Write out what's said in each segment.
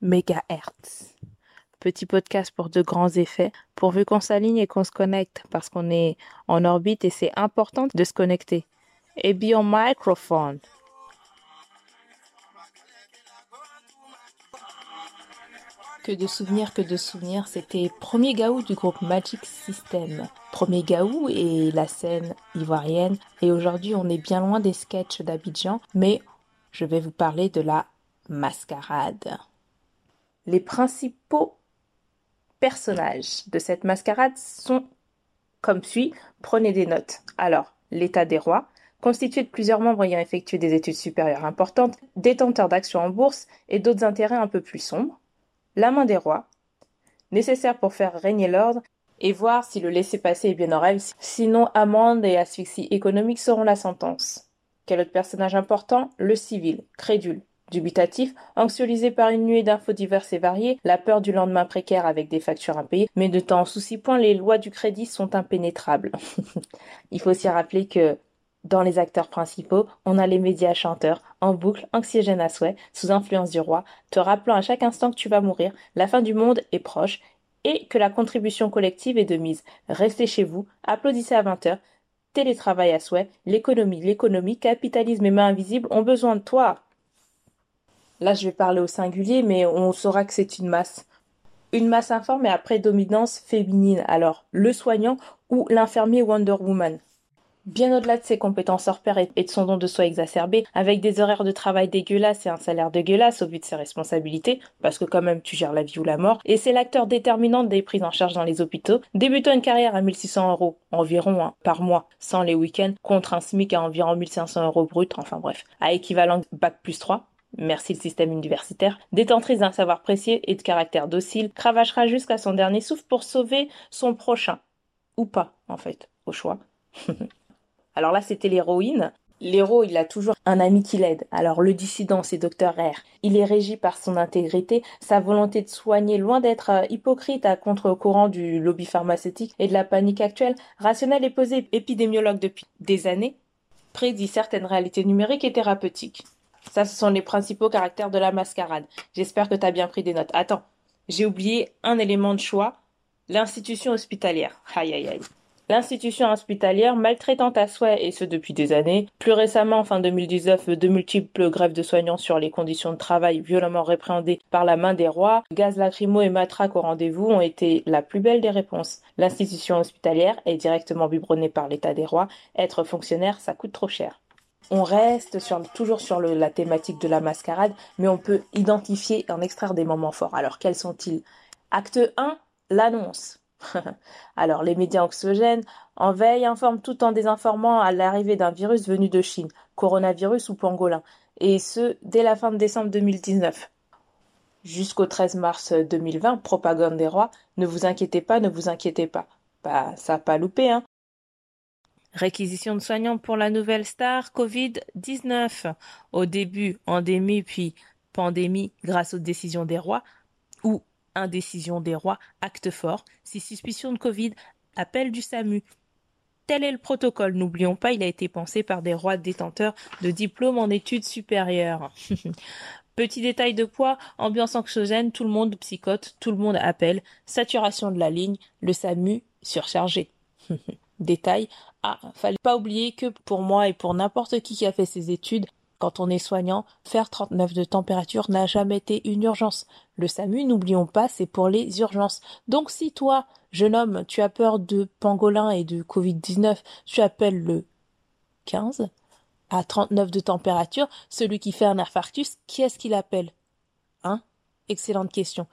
Mégahertz. Petit podcast pour de grands effets, pourvu qu'on s'aligne et qu'on se connecte, parce qu'on est en orbite et c'est important de se connecter. Et bien microphone. Que de souvenirs, que de souvenirs. C'était premier Gaou du groupe Magic System. Premier Gaou et la scène ivoirienne. Et aujourd'hui, on est bien loin des sketchs d'Abidjan, mais je vais vous parler de la mascarade. Les principaux personnages de cette mascarade sont comme suit. Prenez des notes. Alors, l'état des rois, constitué de plusieurs membres ayant effectué des études supérieures importantes, détenteurs d'actions en bourse et d'autres intérêts un peu plus sombres la main des rois, nécessaire pour faire régner l'ordre et voir si le laisser-passer est bien en règle, sinon amende et asphyxie économique seront la sentence. Quel autre personnage important? Le civil, crédule, dubitatif, anxiolisé par une nuée d'infos diverses et variées, la peur du lendemain précaire avec des factures impayées, mais ne t'en soucie point, les lois du crédit sont impénétrables. Il faut aussi rappeler que dans les acteurs principaux, on a les médias chanteurs, en boucle, anxiogènes à souhait, sous influence du roi, te rappelant à chaque instant que tu vas mourir, la fin du monde est proche, et que la contribution collective est de mise. Restez chez vous, applaudissez à 20 heures, télétravail à souhait, l'économie, l'économie, capitalisme et mains invisibles ont besoin de toi. Là, je vais parler au singulier, mais on saura que c'est une masse. Une masse informe et à prédominance féminine. Alors, le soignant ou l'infirmier Wonder Woman bien au-delà de ses compétences hors pair et de son don de soi exacerbé, avec des horaires de travail dégueulasses et un salaire dégueulasse au vu de ses responsabilités, parce que quand même tu gères la vie ou la mort, et c'est l'acteur déterminant des prises en charge dans les hôpitaux, débutant une carrière à 1600 euros environ hein, par mois, sans les week-ends, contre un SMIC à environ 1500 euros brut, enfin bref, à équivalent bac plus 3, Merci le système universitaire, détentrice d'un savoir précieux et de caractère docile, cravachera jusqu'à son dernier souffle pour sauver son prochain. Ou pas, en fait, au choix. Alors là, c'était l'héroïne. L'héros, il a toujours un ami qui l'aide. Alors le dissident, c'est Dr R. Il est régi par son intégrité, sa volonté de soigner, loin d'être euh, hypocrite à contre-courant du lobby pharmaceutique et de la panique actuelle, rationnel et posé, épidémiologue depuis des années, prédit certaines réalités numériques et thérapeutiques. Ça, ce sont les principaux caractères de la mascarade. J'espère que tu as bien pris des notes. Attends, j'ai oublié un élément de choix, l'institution hospitalière. Aïe aïe aïe. L'institution hospitalière, maltraitante à souhait, et ce depuis des années, plus récemment, en fin 2019, de multiples grèves de soignants sur les conditions de travail violemment répréhendées par la main des rois, gaz lacrymo et matraque au rendez-vous ont été la plus belle des réponses. L'institution hospitalière est directement biberonnée par l'état des rois. Être fonctionnaire, ça coûte trop cher. On reste toujours sur la thématique de la mascarade, mais on peut identifier et en extraire des moments forts. Alors, quels sont-ils? Acte 1, l'annonce. Alors, les médias anxiogènes en veille informent tout en désinformant à l'arrivée d'un virus venu de Chine, coronavirus ou pangolin, et ce, dès la fin de décembre 2019. Jusqu'au 13 mars 2020, propagande des rois, ne vous inquiétez pas, ne vous inquiétez pas. Bah, ça n'a pas loupé, hein. Réquisition de soignants pour la nouvelle star Covid-19. Au début, endémie puis pandémie grâce aux décisions des rois, Indécision des rois, acte fort. Si suspicion de Covid, appel du SAMU. Tel est le protocole. N'oublions pas, il a été pensé par des rois détenteurs de diplômes en études supérieures. Petit détail de poids, ambiance anxiogène, tout le monde psychote, tout le monde appelle, saturation de la ligne, le SAMU surchargé. détail, ah, fallait pas oublier que pour moi et pour n'importe qui qui a fait ses études, quand on est soignant, faire 39 de température n'a jamais été une urgence. Le SAMU, n'oublions pas, c'est pour les urgences. Donc si toi, jeune homme, tu as peur de pangolin et de Covid-19, tu appelles le 15 à 39 de température, celui qui fait un infarctus, qui est-ce qu'il appelle? Hein? Excellente question.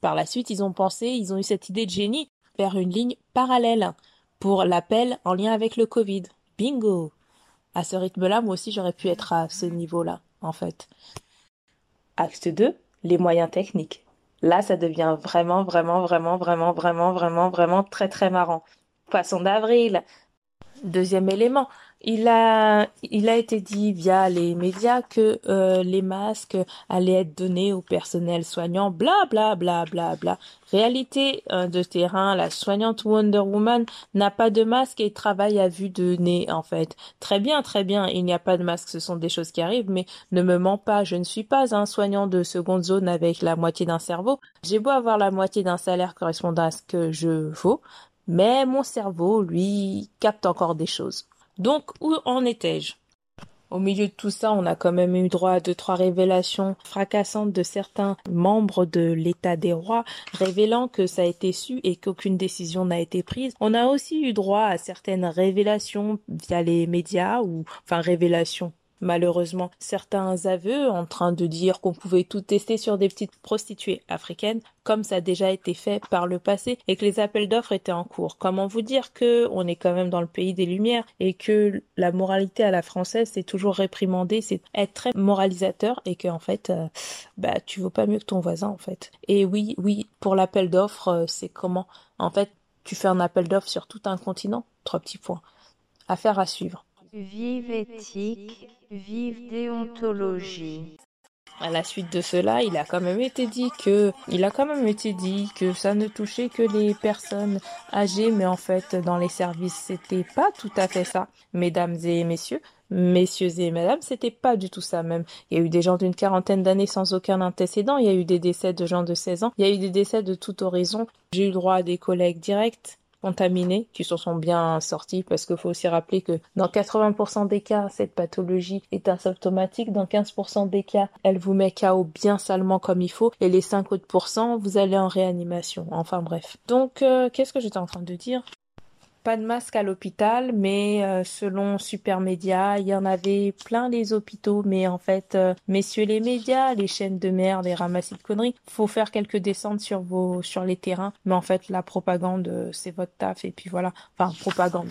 Par la suite, ils ont pensé, ils ont eu cette idée de génie, faire une ligne parallèle pour l'appel en lien avec le Covid. Bingo à ce rythme-là, moi aussi, j'aurais pu être à ce niveau-là, en fait. Acte 2, les moyens techniques. Là, ça devient vraiment, vraiment, vraiment, vraiment, vraiment, vraiment, vraiment très, très marrant. Poisson d'avril. Deuxième élément, il a, il a été dit via les médias que euh, les masques allaient être donnés au personnel soignant, bla bla bla bla bla. Réalité euh, de terrain, la soignante Wonder Woman n'a pas de masque et travaille à vue de nez en fait. Très bien, très bien, il n'y a pas de masque, ce sont des choses qui arrivent, mais ne me mens pas, je ne suis pas un soignant de seconde zone avec la moitié d'un cerveau. J'ai beau avoir la moitié d'un salaire correspondant à ce que je vaux, mais mon cerveau, lui, capte encore des choses. Donc, où en étais-je? Au milieu de tout ça, on a quand même eu droit à deux, trois révélations fracassantes de certains membres de l'état des rois, révélant que ça a été su et qu'aucune décision n'a été prise. On a aussi eu droit à certaines révélations via les médias ou, enfin, révélations Malheureusement, certains aveux en train de dire qu'on pouvait tout tester sur des petites prostituées africaines, comme ça a déjà été fait par le passé, et que les appels d'offres étaient en cours. Comment vous dire que on est quand même dans le pays des lumières et que la moralité à la française c'est toujours réprimander, c'est être très moralisateur et que en fait, euh, bah tu vaux pas mieux que ton voisin en fait. Et oui, oui, pour l'appel d'offres, euh, c'est comment? En fait, tu fais un appel d'offres sur tout un continent? Trois petits points. Affaire à suivre. Vive éthique, vive déontologie. À la suite de cela, il a quand même été dit que, ça ne touchait que les personnes âgées, mais en fait, dans les services, c'était pas tout à fait ça. Mesdames et messieurs, messieurs et mesdames, c'était pas du tout ça même. Il y a eu des gens d'une quarantaine d'années sans aucun antécédent, il y a eu des décès de gens de 16 ans, il y a eu des décès de tout horizon. J'ai eu droit à des collègues directs contaminés qui se sont bien sortis parce qu'il faut aussi rappeler que dans 80% des cas, cette pathologie est asymptomatique. Dans 15% des cas, elle vous met KO bien salement comme il faut. Et les 5 autres vous allez en réanimation. Enfin bref. Donc, euh, qu'est-ce que j'étais en train de dire? Pas de masque à l'hôpital, mais euh, selon Super Média, il y en avait plein les hôpitaux. Mais en fait, euh, messieurs les médias, les chaînes de merde, les ramassis de conneries, faut faire quelques descentes sur vos, sur les terrains. Mais en fait, la propagande, euh, c'est votre taf. Et puis voilà, enfin propagande.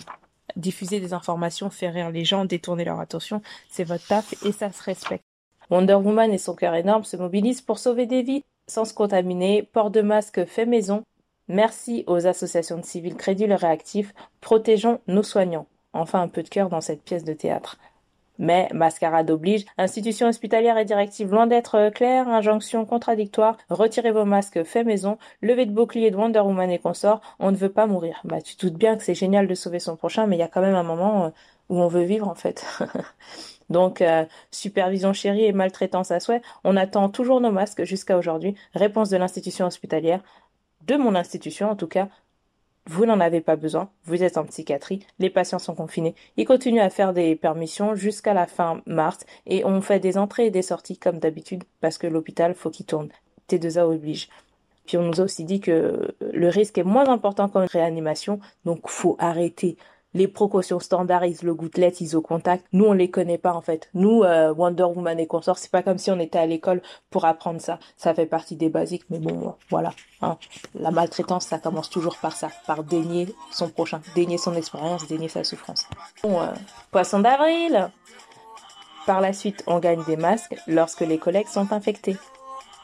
Diffuser des informations, faire rire les gens, détourner leur attention, c'est votre taf et ça se respecte. Wonder Woman et son cœur énorme se mobilisent pour sauver des vies sans se contaminer, port de masque fait maison, Merci aux associations de civils crédules et réactifs, protégeons nos soignants. Enfin un peu de cœur dans cette pièce de théâtre. Mais, mascarade oblige, institution hospitalière et directive loin d'être claire, injonction contradictoire, retirez vos masques fait maison, levée de bouclier de Wonder Woman et consorts, on ne veut pas mourir. Bah, tu doutes bien que c'est génial de sauver son prochain, mais il y a quand même un moment euh, où on veut vivre, en fait. Donc, euh, supervision chérie et maltraitance à souhait, on attend toujours nos masques jusqu'à aujourd'hui. Réponse de l'institution hospitalière de mon institution en tout cas, vous n'en avez pas besoin, vous êtes en psychiatrie, les patients sont confinés. Ils continuent à faire des permissions jusqu'à la fin mars et on fait des entrées et des sorties comme d'habitude parce que l'hôpital faut qu'il tourne. T2A oblige. Puis on nous a aussi dit que le risque est moins important qu'en réanimation, donc faut arrêter les précautions standards, le gouttelette, au contact. Nous, on les connaît pas en fait. Nous, euh, Wonder Woman et consorts, c'est pas comme si on était à l'école pour apprendre ça. Ça fait partie des basiques, mais bon, voilà. Hein. La maltraitance, ça commence toujours par ça, par dénier son prochain, dénier son expérience, dénier sa souffrance. Bon, euh, poisson d'avril. Par la suite, on gagne des masques lorsque les collègues sont infectés.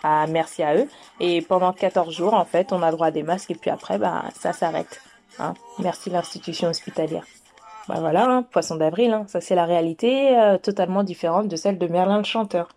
Ah, merci à eux. Et pendant 14 jours, en fait, on a droit à des masques et puis après, bah, ça s'arrête. Hein. Merci l'institution hospitalière. Bah voilà, hein, poisson d'avril, hein. ça c'est la réalité euh, totalement différente de celle de Merlin le chanteur.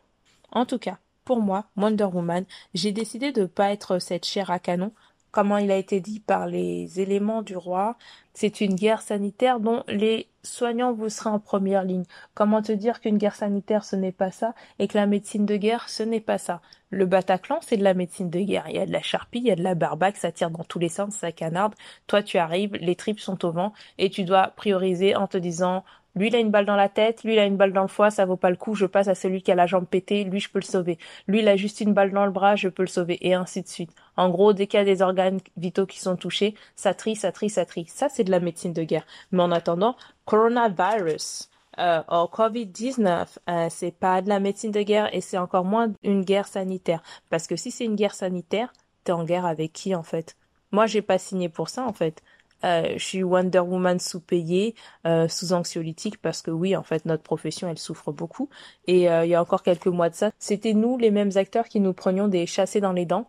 En tout cas, pour moi, Wonder Woman, j'ai décidé de ne pas être cette chair à canon, comment il a été dit par les éléments du roi, c'est une guerre sanitaire dont les soignants vous serez en première ligne. Comment te dire qu'une guerre sanitaire ce n'est pas ça et que la médecine de guerre ce n'est pas ça? Le Bataclan c'est de la médecine de guerre. Il y a de la charpie, il y a de la barbaque, ça tire dans tous les sens, ça canarde. Toi tu arrives, les tripes sont au vent et tu dois prioriser en te disant lui, il a une balle dans la tête, lui, il a une balle dans le foie, ça vaut pas le coup, je passe à celui qui a la jambe pétée, lui, je peux le sauver. Lui, il a juste une balle dans le bras, je peux le sauver, et ainsi de suite. En gros, dès qu'il y a des organes vitaux qui sont touchés, ça trie, ça trie, ça trie. Ça, c'est de la médecine de guerre. Mais en attendant, coronavirus, euh, Covid-19, euh, c'est pas de la médecine de guerre et c'est encore moins une guerre sanitaire. Parce que si c'est une guerre sanitaire, t'es en guerre avec qui en fait? Moi, j'ai pas signé pour ça en fait. Euh, je suis Wonder Woman sous-payée, euh, sous anxiolytique, parce que oui, en fait, notre profession, elle souffre beaucoup. Et euh, il y a encore quelques mois de ça, c'était nous, les mêmes acteurs, qui nous prenions des chassés dans les dents.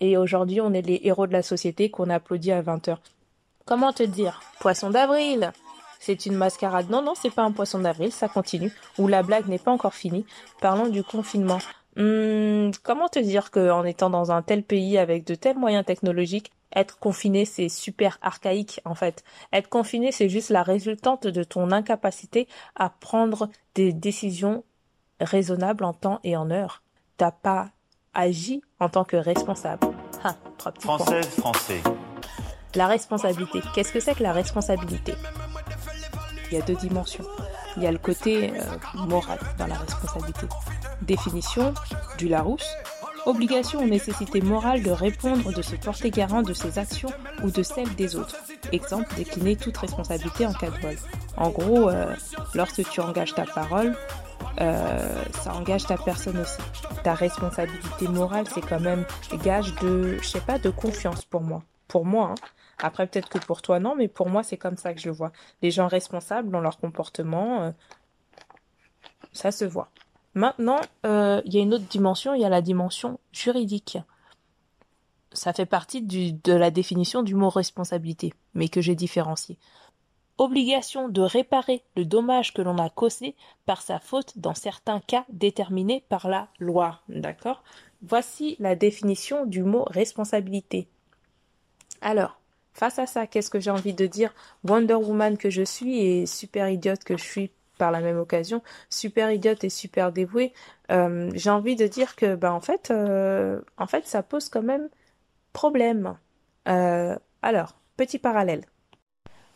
Et aujourd'hui, on est les héros de la société qu'on applaudit à 20 heures. Comment te dire? Poisson d'avril c'est une mascarade. Non, non, c'est pas un poisson d'avril, ça continue. Ou la blague n'est pas encore finie. Parlons du confinement. Hum, comment te dire qu'en étant dans un tel pays avec de tels moyens technologiques, être confiné, c'est super archaïque en fait. Être confiné, c'est juste la résultante de ton incapacité à prendre des décisions raisonnables en temps et en heure. T'as pas agi en tant que responsable. Ah, trois petits Française, français. La responsabilité. Qu'est-ce que c'est que la responsabilité? Il y a deux dimensions. Il y a le côté euh, moral dans la responsabilité. Définition du Larousse. Obligation ou nécessité morale de répondre, de se porter garant de ses actions ou de celles des autres. Exemple, décliner toute responsabilité en cas de vol. En gros, euh, lorsque tu engages ta parole, euh, ça engage ta personne aussi. Ta responsabilité morale, c'est quand même gage de, je sais pas, de confiance pour moi. Pour moi, hein. Après, peut-être que pour toi, non, mais pour moi, c'est comme ça que je le vois. Les gens responsables dans leur comportement, euh, ça se voit. Maintenant, euh, il y a une autre dimension, il y a la dimension juridique. Ça fait partie de la définition du mot responsabilité, mais que j'ai différencié. Obligation de réparer le dommage que l'on a causé par sa faute dans certains cas déterminés par la loi. D'accord? Voici la définition du mot responsabilité. Alors, face à ça, qu'est-ce que j'ai envie de dire? Wonder Woman que je suis et super idiote que je suis par la même occasion, super idiote et super dévouée, euh, j'ai envie de dire que, ben, en fait, euh, en fait, ça pose quand même problème. Euh, alors, petit parallèle.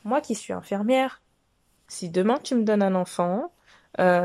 Moi qui suis infirmière, si demain tu me donnes un enfant,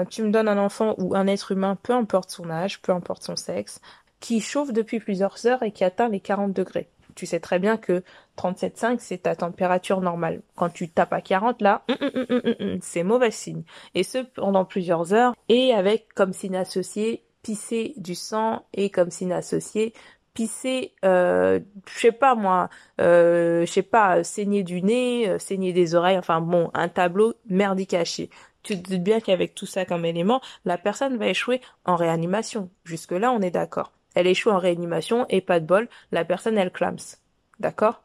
tu me donnes un enfant ou un être humain, peu importe son âge, peu importe son sexe, qui chauffe depuis plusieurs heures et qui atteint les 40 degrés tu sais très bien que 37,5 c'est ta température normale. Quand tu tapes à 40 là, hum, hum, hum, c'est mauvais signe. Et ce pendant plusieurs heures et avec comme signe associé pisser du sang et comme signe associé pisser, euh, je sais pas moi, euh, je sais pas, saigner du nez, euh, saigner des oreilles, enfin bon, un tableau merdique caché. Tu te dis bien qu'avec tout ça comme élément, la personne va échouer en réanimation. Jusque là, on est d'accord. Elle échoue en réanimation et pas de bol, la personne elle clams. D'accord?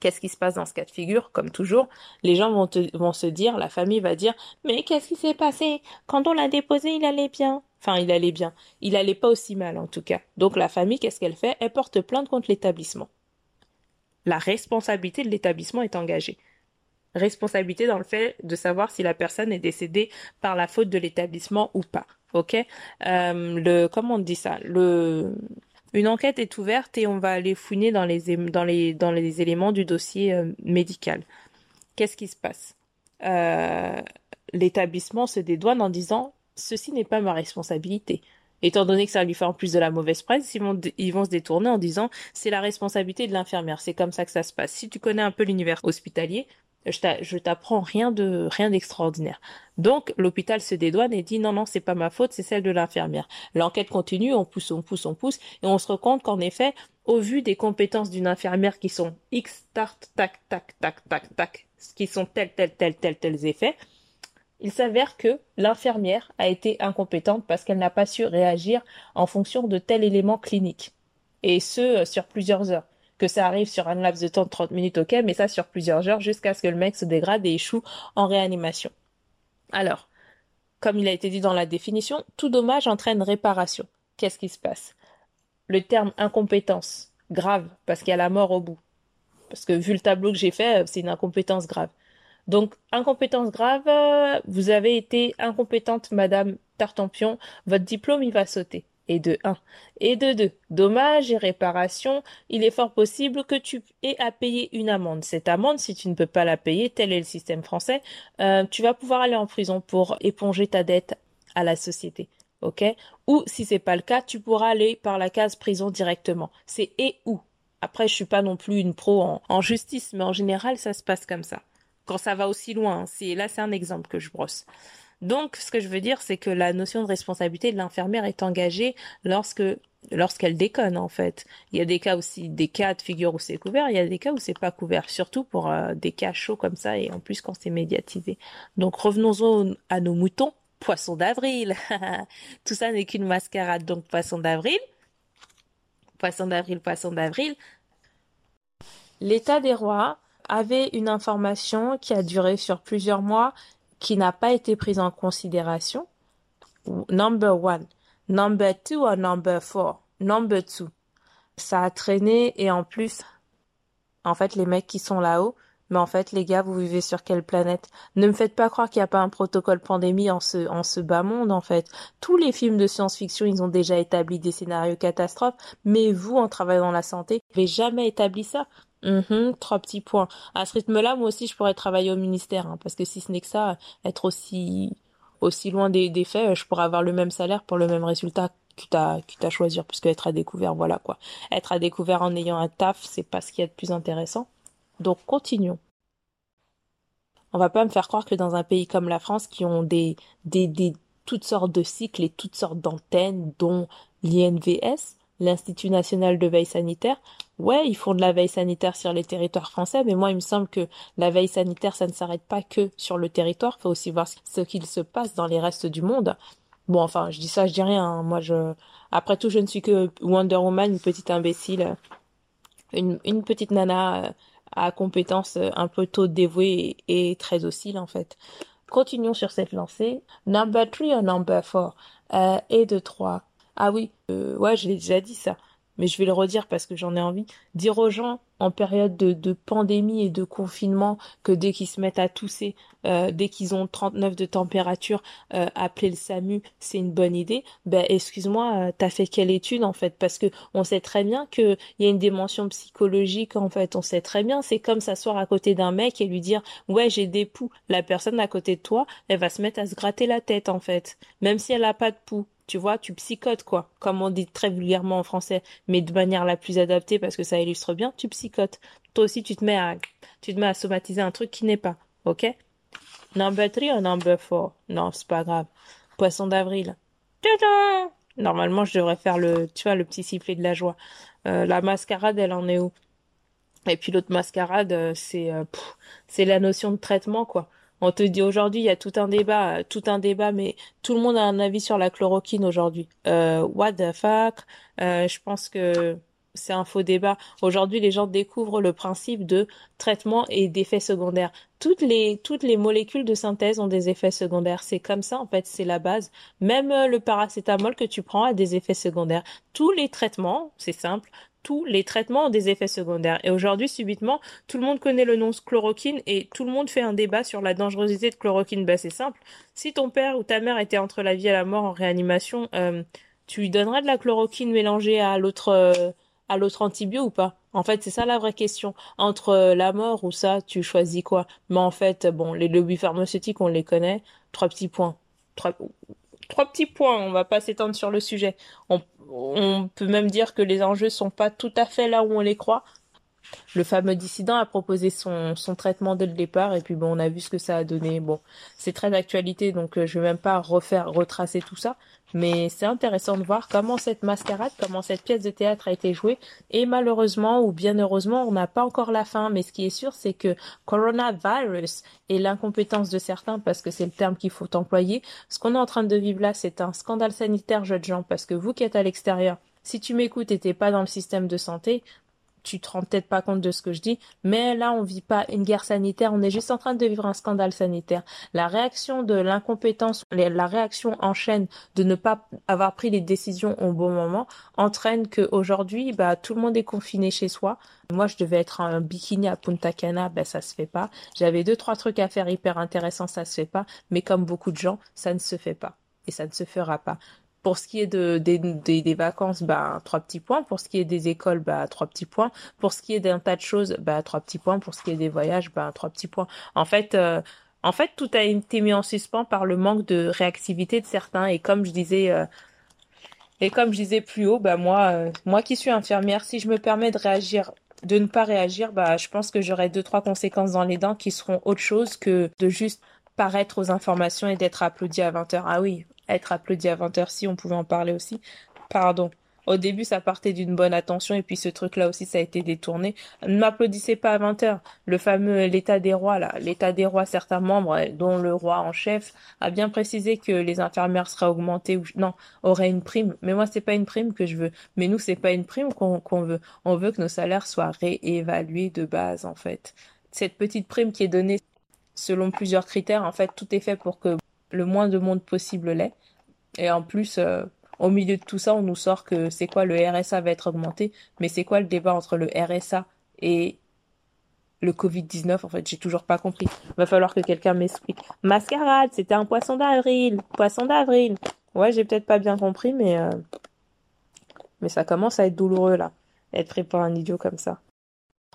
Qu'est-ce qui se passe dans ce cas de figure? Comme toujours, les gens vont, vont se dire, la famille va dire, mais qu'est-ce qui s'est passé? Quand on l'a déposé, il allait bien. Enfin, il allait bien. Il allait pas aussi mal en tout cas. Donc la famille, qu'est-ce qu'elle fait? Elle porte plainte contre l'établissement. La responsabilité de l'établissement est engagée. Responsabilité dans le fait de savoir si la personne est décédée par la faute de l'établissement ou pas ok? Euh, le comment on dit ça? Le une enquête est ouverte et on va aller fouiner dans les éléments du dossier euh, médical qu'est-ce qui se passe? Euh, l'établissement se dédouane en disant ceci n'est pas ma responsabilité étant donné que ça lui fait en plus de la mauvaise presse, ils vont se détourner en disant c'est la responsabilité de l'infirmière. C'est comme ça que ça se passe. Si tu connais un peu l'univers hospitalier, je t'apprends rien de rien d'extraordinaire. Donc l'hôpital se dédouane et dit non non c'est pas ma faute c'est celle de l'infirmière. L'enquête continue on pousse on pousse on pousse et on se rend compte qu'en effet au vu des compétences d'une infirmière qui sont x start tac tac tac tac tac qui sont tels tels tels tels tels effets il s'avère que l'infirmière a été incompétente parce qu'elle n'a pas su réagir en fonction de tel élément clinique et ce sur plusieurs heures que ça arrive sur un laps de temps de 30 minutes, ok, mais ça sur plusieurs heures jusqu'à ce que le mec se dégrade et échoue en réanimation. Alors, comme il a été dit dans la définition, tout dommage entraîne réparation. Qu'est-ce qui se passe? Le terme incompétence, grave, parce qu'il y a la mort au bout. Parce que vu le tableau que j'ai fait, c'est une incompétence grave. Donc, incompétence grave, vous avez été incompétente, madame Tartampion, votre diplôme, il va sauter et de 1. Et de 2. Dommage et réparation, il est fort possible que tu aies à payer une amende. Cette amende, si tu ne peux pas la payer, tel est le système français, euh, tu vas pouvoir aller en prison pour éponger ta dette à la société. Ok? Ou si c'est pas le cas, tu pourras aller par la case prison directement. C'est et ou. Après, je suis pas non plus une pro en, justice, mais en général, ça se passe comme ça. Quand ça va aussi loin, c'est là, c'est un exemple que je brosse. Donc, ce que je veux dire, c'est que la notion de responsabilité de l'infirmière est engagée lorsque lorsqu'elle déconne en fait. Il y a des cas aussi, des cas de figure où c'est couvert, il y a des cas où c'est pas couvert, surtout pour euh, des cas chauds comme ça et en plus quand c'est médiatisé. Donc revenons à nos moutons, poisson d'avril. Tout ça n'est qu'une mascarade, donc poisson d'avril. Poisson d'avril, poisson d'avril. L'état des rois avait une information qui a duré sur plusieurs mois, qui n'a pas été prise en considération. Number one. Number two or number four? Number two. Ça a traîné et en plus, en fait, les mecs qui sont là-haut, mais en fait, les gars, vous vivez sur quelle planète? Ne me faites pas croire qu'il n'y a pas un protocole pandémie en ce, en ce bas monde, en fait. Tous les films de science-fiction, ils ont déjà établi des scénarios catastrophes, mais vous, en travaillant dans la santé, vous n'avez jamais établi ça. Mmh, trois petits points. À ce rythme-là, moi aussi, je pourrais travailler au ministère, hein, parce que si ce n'est que ça, être aussi aussi loin des, des faits, je pourrais avoir le même salaire pour le même résultat quitte à, quitte à choisir, puisque être à découvert, voilà quoi. Être à découvert en ayant un taf, c'est pas ce qu'il y a de plus intéressant. Donc continuons. On va pas me faire croire que dans un pays comme la France, qui ont des, toutes sortes de cycles et toutes sortes d'antennes, dont l'INVS, l'Institut national de veille sanitaire, ouais, ils font de la veille sanitaire sur les territoires français, mais moi, il me semble que la veille sanitaire, ça ne s'arrête pas que sur le territoire, il faut aussi voir ce qu'il se passe dans les restes du monde. Bon, enfin, je dis ça, je dis rien. Hein. Moi, après tout, je ne suis que Wonder Woman, une petite imbécile, une, une petite nana euh, à compétences euh, un peu tôt dévouée et, très docile, en fait. Continuons sur cette lancée. Number 3 ou number 4 euh, Et de 3. Ah oui, euh, ouais, je l'ai déjà dit ça mais je vais le redire parce que j'en ai envie, dire aux gens en période de, pandémie et de confinement que dès qu'ils se mettent à tousser, euh, dès qu'ils ont 39 de température, euh, appeler le SAMU, c'est une bonne idée. Ben excuse-moi, euh, t'as fait quelle étude en fait? Parce que on sait très bien qu'il y a une dimension psychologique en fait. On sait très bien, c'est comme s'asseoir à côté d'un mec et lui dire ouais j'ai des poux. La personne à côté de toi, elle va se mettre à se gratter la tête en fait, même si elle a pas de poux tu vois, tu psychotes, quoi, comme on dit très vulgairement en français, mais de manière la plus adaptée parce que ça illustre bien, tu psychotes. Toi aussi, tu te mets à, tu te mets somatiser un truc qui n'est pas, ok? Number 3 ou number 4? Non, c'est pas grave. Poisson d'avril. Normalement, je devrais faire le, tu le petit sifflet de la joie. Euh, la mascarade, elle en est où? Et puis l'autre mascarade, euh, c'est, euh, c'est la notion de traitement, quoi on te dit aujourd'hui, il y a tout un débat, tout un débat, mais tout le monde a un avis sur la chloroquine aujourd'hui. Euh, what the fuck? Euh, Je pense que c'est un faux débat. Aujourd'hui, les gens découvrent le principe de traitement et d'effets secondaires. Toutes les toutes les molécules de synthèse ont des effets secondaires. C'est comme ça en fait, c'est la base. Même euh, le paracétamol que tu prends a des effets secondaires. Tous les traitements, c'est simple, tous les traitements ont des effets secondaires. Et aujourd'hui, subitement, tout le monde connaît le nom chloroquine et tout le monde fait un débat sur la dangerosité de chloroquine. Bah, c'est simple. Si ton père ou ta mère était entre la vie et la mort en réanimation, euh, tu lui donnerais de la chloroquine mélangée à l'autre euh, à l'autre antibio ou pas? En fait, c'est ça la vraie question. Entre euh, la mort ou ça, tu choisis quoi? Mais en fait, bon, les lobbies pharmaceutiques, on les connaît. Trois petits points. Trois, trois petits points. On va pas s'étendre sur le sujet. On, on peut même dire que les enjeux sont pas tout à fait là où on les croit. Le fameux dissident a proposé son, traitement dès le départ et puis bon on a vu ce que ça a donné. Bon, c'est très d'actualité donc euh, je vais même pas refaire retracer tout ça, mais c'est intéressant de voir comment cette mascarade, comment cette pièce de théâtre a été jouée. Et malheureusement ou bien heureusement, on n'a pas encore la fin. Mais ce qui est sûr, c'est que coronavirus et l'incompétence de certains, parce que c'est le terme qu'il faut employer, ce qu'on est en train de vivre là, c'est un scandale sanitaire, jeunes gens, parce que vous qui êtes à l'extérieur, si tu m'écoutes et t'es pas dans le système de santé, tu te rends peut-être pas compte de ce que je dis, mais là on vit pas une guerre sanitaire, on est juste en train de vivre un scandale sanitaire. La réaction de l'incompétence, la réaction en chaîne de ne pas avoir pris les décisions au bon moment entraîne que aujourd'hui, bah tout le monde est confiné chez soi. Moi, je devais être en bikini à Punta Cana, ben ça se fait pas. J'avais deux trois trucs à faire hyper intéressants, ça se fait pas. Mais comme beaucoup de gens, ça ne se fait pas et ça ne se fera pas. Pour ce qui est de, des, des, vacances, bah, trois petits points. Pour ce qui est des écoles, bah, trois petits points. Pour ce qui est d'un tas de choses, bah, trois petits points. Pour ce qui est des voyages, bah, trois petits points. En fait, euh, en fait, tout a été mis en suspens par le manque de réactivité de certains. Et comme je disais, euh, et comme je disais plus haut, bah, moi, euh, moi qui suis infirmière, si je me permets de réagir de ne pas réagir, bah, je pense que j'aurai deux, trois conséquences dans les dents qui seront autre chose que de juste paraître aux informations et d'être applaudi à 20 heures. Ah oui, être applaudi à 20h si on pouvait en parler aussi. Pardon. Au début, ça partait d'une bonne attention et puis ce truc-là aussi, ça a été détourné. Ne m'applaudissez pas à 20 heures. Le fameux l'état des rois, là, l'état des rois, certains membres, dont le roi en chef, a bien précisé que les infirmières seraient augmentées ou non, auraient une prime. Mais moi, c'est pas une prime que je veux. Mais nous, c'est pas une prime qu'on veut. On veut que nos salaires soient réévalués de base, en fait cette petite prime qui est donnée selon plusieurs critères, en fait, tout est fait pour que le moins de monde possible l'ait. Et en plus, euh, au milieu de tout ça, on nous sort que c'est quoi le RSA va être augmenté, mais c'est quoi le débat entre le RSA et le Covid-19 En fait, j'ai toujours pas compris. Va falloir que quelqu'un m'explique. Mascarade, c'était un poisson d'avril, poisson d'avril. Ouais, j'ai peut-être pas bien compris, mais euh, mais ça commence à être douloureux là, être pris pour un idiot comme ça.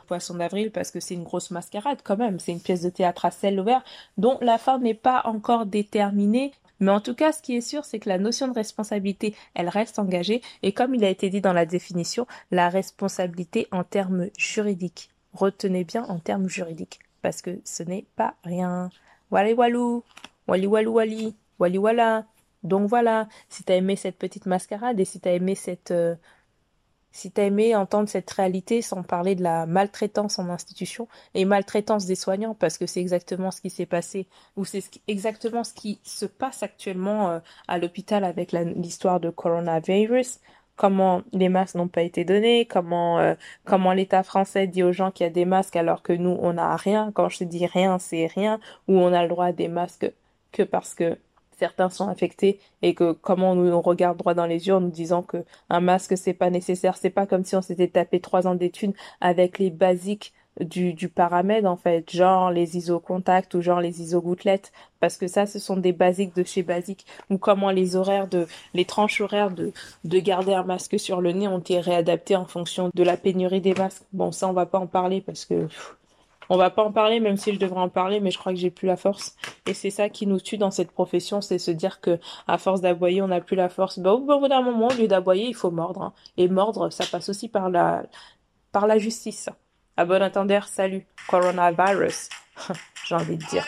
Poisson d'avril parce que c'est une grosse mascarade quand même. C'est une pièce de théâtre à ciel ouvert dont la fin n'est pas encore déterminée. Mais en tout cas, ce qui est sûr, c'est que la notion de responsabilité, elle reste engagée. Et comme il a été dit dans la définition, la responsabilité en termes juridiques. Retenez bien en termes juridiques. Parce que ce n'est pas rien. Wally walou. Wally walou wali. Wally wala. Donc voilà, si t'as aimé cette petite mascarade et si t'as aimé cette euh, si t'as aimé entendre cette réalité sans parler de la maltraitance en institution et maltraitance des soignants parce que c'est exactement ce qui s'est passé ou c'est exactement ce qui se passe actuellement euh, à l'hôpital avec l'histoire de coronavirus comment les masques n'ont pas été donnés, comment euh, comment l'État français dit aux gens qu'il y a des masques alors que nous on n'a rien. Quand je dis rien, c'est rien. Ou on a le droit à des masques que parce que certains sont infectés et que comment on nous regarde droit dans les yeux en nous disant que un masque c'est pas nécessaire, c'est pas comme si on s'était tapé trois ans d'études avec les basiques du, du paramède en fait, genre les ISO contact ou genre les ISO gouttelettes, parce que ça ce sont des basiques de chez basique, ou comment les horaires de les tranches horaires de, de garder un masque sur le nez ont été réadaptés en fonction de la pénurie des masques. Bon ça on va pas en parler parce que on va pas en parler, même si je devrais en parler, mais je crois que j'ai plus la force. Et c'est ça qui nous tue dans cette profession, c'est se dire que à force d'aboyer, on n'a plus la force. Bah, au bout d'un moment, au lieu d'aboyer, il faut mordre. Hein. Et mordre, ça passe aussi par la, par la justice. À bon entendeur, salut. Coronavirus. j'ai envie de dire.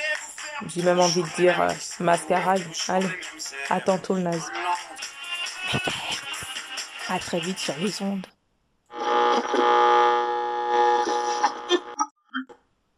J'ai même envie de dire euh, mascarade. Allez, à tantôt le naze. À très vite sur les ondes.